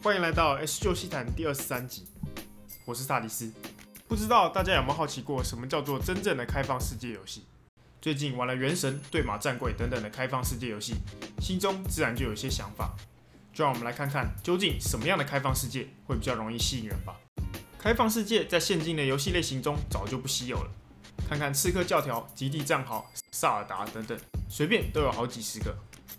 欢迎来到 S 九西谈第二十三集，我是萨迪斯。不知道大家有没有好奇过，什么叫做真正的开放世界游戏？最近玩了《原神》《对马战柜》等等的开放世界游戏，心中自然就有些想法。就让我们来看看，究竟什么样的开放世界会比较容易吸引人吧。开放世界在现今的游戏类型中早就不稀有了，看看《刺客教条》《极地战壕》《萨尔达》等等，随便都有好几十个。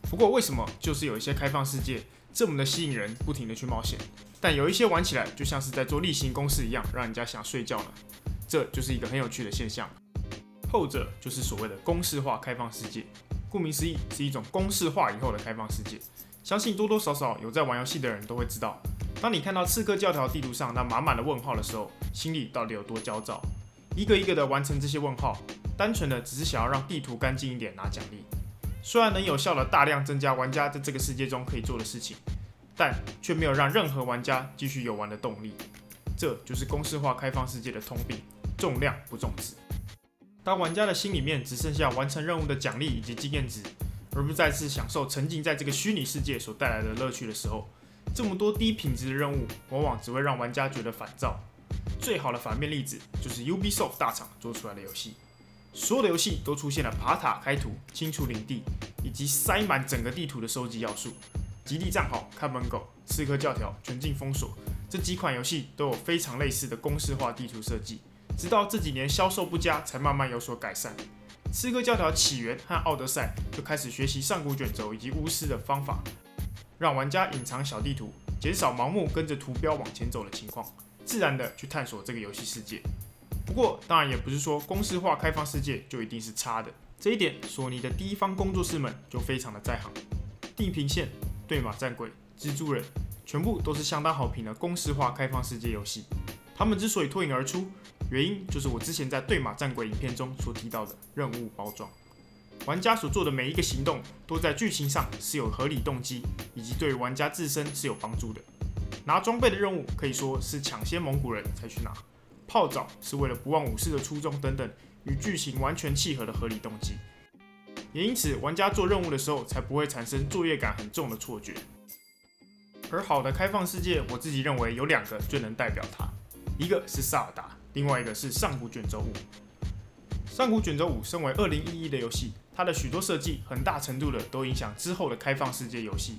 不过为什么就是有一些开放世界这么的吸引人，不停的去冒险，但有一些玩起来就像是在做例行公事一样，让人家想睡觉呢？这就是一个很有趣的现象。后者就是所谓的公式化开放世界，顾名思义是一种公式化以后的开放世界。相信多多少少有在玩游戏的人都会知道。当你看到刺客教条地图上那满满的问号的时候，心里到底有多焦躁？一个一个的完成这些问号，单纯的只是想要让地图干净一点拿奖励。虽然能有效的大量增加玩家在这个世界中可以做的事情，但却没有让任何玩家继续游玩的动力。这就是公式化开放世界的通病：重量不重质。当玩家的心里面只剩下完成任务的奖励以及经验值，而不再次享受沉浸在这个虚拟世界所带来的乐趣的时候，这么多低品质的任务，往往只会让玩家觉得烦躁。最好的反面例子就是 Ubisoft 大厂做出来的游戏，所有的游戏都出现了爬塔开图、清除领地以及塞满整个地图的收集要素。极地战壕、看门狗、刺客教条、全境封锁这几款游戏都有非常类似的公式化地图设计，直到这几年销售不佳，才慢慢有所改善。刺客教条起源和奥德赛就开始学习上古卷轴以及巫师的方法。让玩家隐藏小地图，减少盲目跟着图标往前走的情况，自然的去探索这个游戏世界。不过，当然也不是说公式化开放世界就一定是差的。这一点，索尼的第一方工作室们就非常的在行。地平线、对马战鬼、蜘蛛人，全部都是相当好评的公式化开放世界游戏。他们之所以脱颖而出，原因就是我之前在对马战鬼影片中所提到的任务包装。玩家所做的每一个行动，都在剧情上是有合理动机，以及对玩家自身是有帮助的。拿装备的任务可以说是抢先蒙古人才去拿，泡澡是为了不忘武士的初衷等等，与剧情完全契合的合理动机。也因此，玩家做任务的时候才不会产生作业感很重的错觉。而好的开放世界，我自己认为有两个最能代表它，一个是萨尔达，另外一个是上古卷轴五。上古卷轴五身为二零一一的游戏。它的许多设计很大程度的都影响之后的开放世界游戏。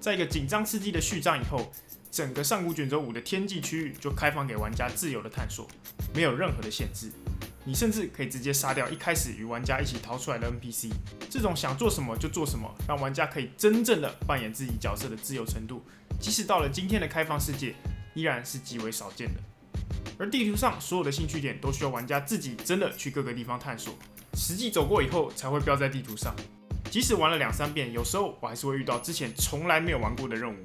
在一个紧张刺激的序章以后，整个上古卷轴五的天际区域就开放给玩家自由的探索，没有任何的限制。你甚至可以直接杀掉一开始与玩家一起逃出来的 NPC。这种想做什么就做什么，让玩家可以真正的扮演自己角色的自由程度，即使到了今天的开放世界，依然是极为少见的。而地图上所有的兴趣点都需要玩家自己真的去各个地方探索。实际走过以后才会标在地图上，即使玩了两三遍，有时候我还是会遇到之前从来没有玩过的任务。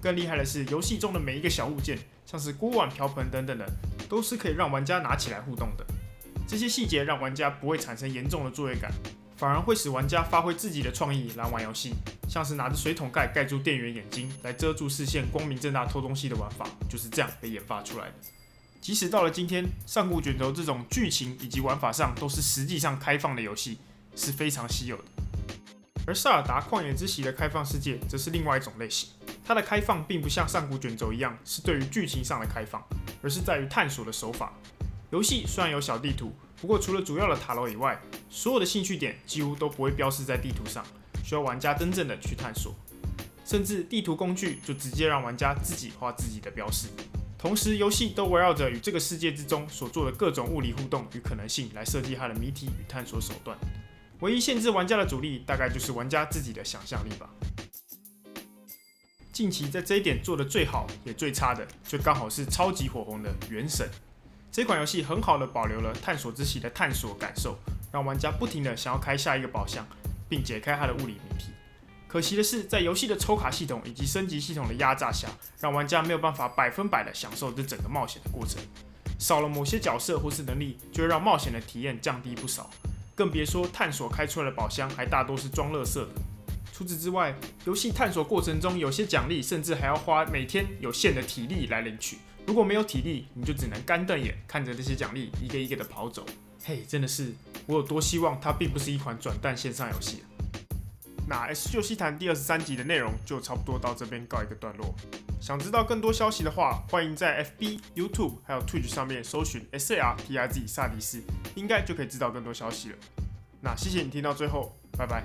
更厉害的是，游戏中的每一个小物件，像是锅碗瓢盆等等的，都是可以让玩家拿起来互动的。这些细节让玩家不会产生严重的作业感，反而会使玩家发挥自己的创意来玩游戏。像是拿着水桶盖盖住店员眼睛来遮住视线，光明正大偷东西的玩法，就是这样被研发出来的。即使到了今天，上古卷轴这种剧情以及玩法上都是实际上开放的游戏是非常稀有的。而萨尔达旷野之息的开放世界则是另外一种类型，它的开放并不像上古卷轴一样是对于剧情上的开放，而是在于探索的手法。游戏虽然有小地图，不过除了主要的塔楼以外，所有的兴趣点几乎都不会标示在地图上，需要玩家真正的去探索，甚至地图工具就直接让玩家自己画自己的标示。同时，游戏都围绕着与这个世界之中所做的各种物理互动与可能性来设计它的谜题与探索手段。唯一限制玩家的阻力，大概就是玩家自己的想象力吧。近期在这一点做得最好也最差的，就刚好是超级火红的《原神》。这款游戏很好的保留了探索之息的探索感受，让玩家不停的想要开下一个宝箱，并解开它的物理谜题。可惜的是，在游戏的抽卡系统以及升级系统的压榨下，让玩家没有办法百分百的享受这整个冒险的过程。少了某些角色或是能力，就会让冒险的体验降低不少。更别说探索开出来的宝箱还大多是装垃圾的。除此之外，游戏探索过程中有些奖励，甚至还要花每天有限的体力来领取。如果没有体力，你就只能干瞪眼看着这些奖励一个一个的跑走。嘿，真的是我有多希望它并不是一款转蛋线上游戏。那 S 九西谈第二十三集的内容就差不多到这边告一个段落。想知道更多消息的话，欢迎在 FB、YouTube 还有 Twitch 上面搜寻 S A R T I Z 萨迪斯，应该就可以知道更多消息了。那谢谢你听到最后，拜拜。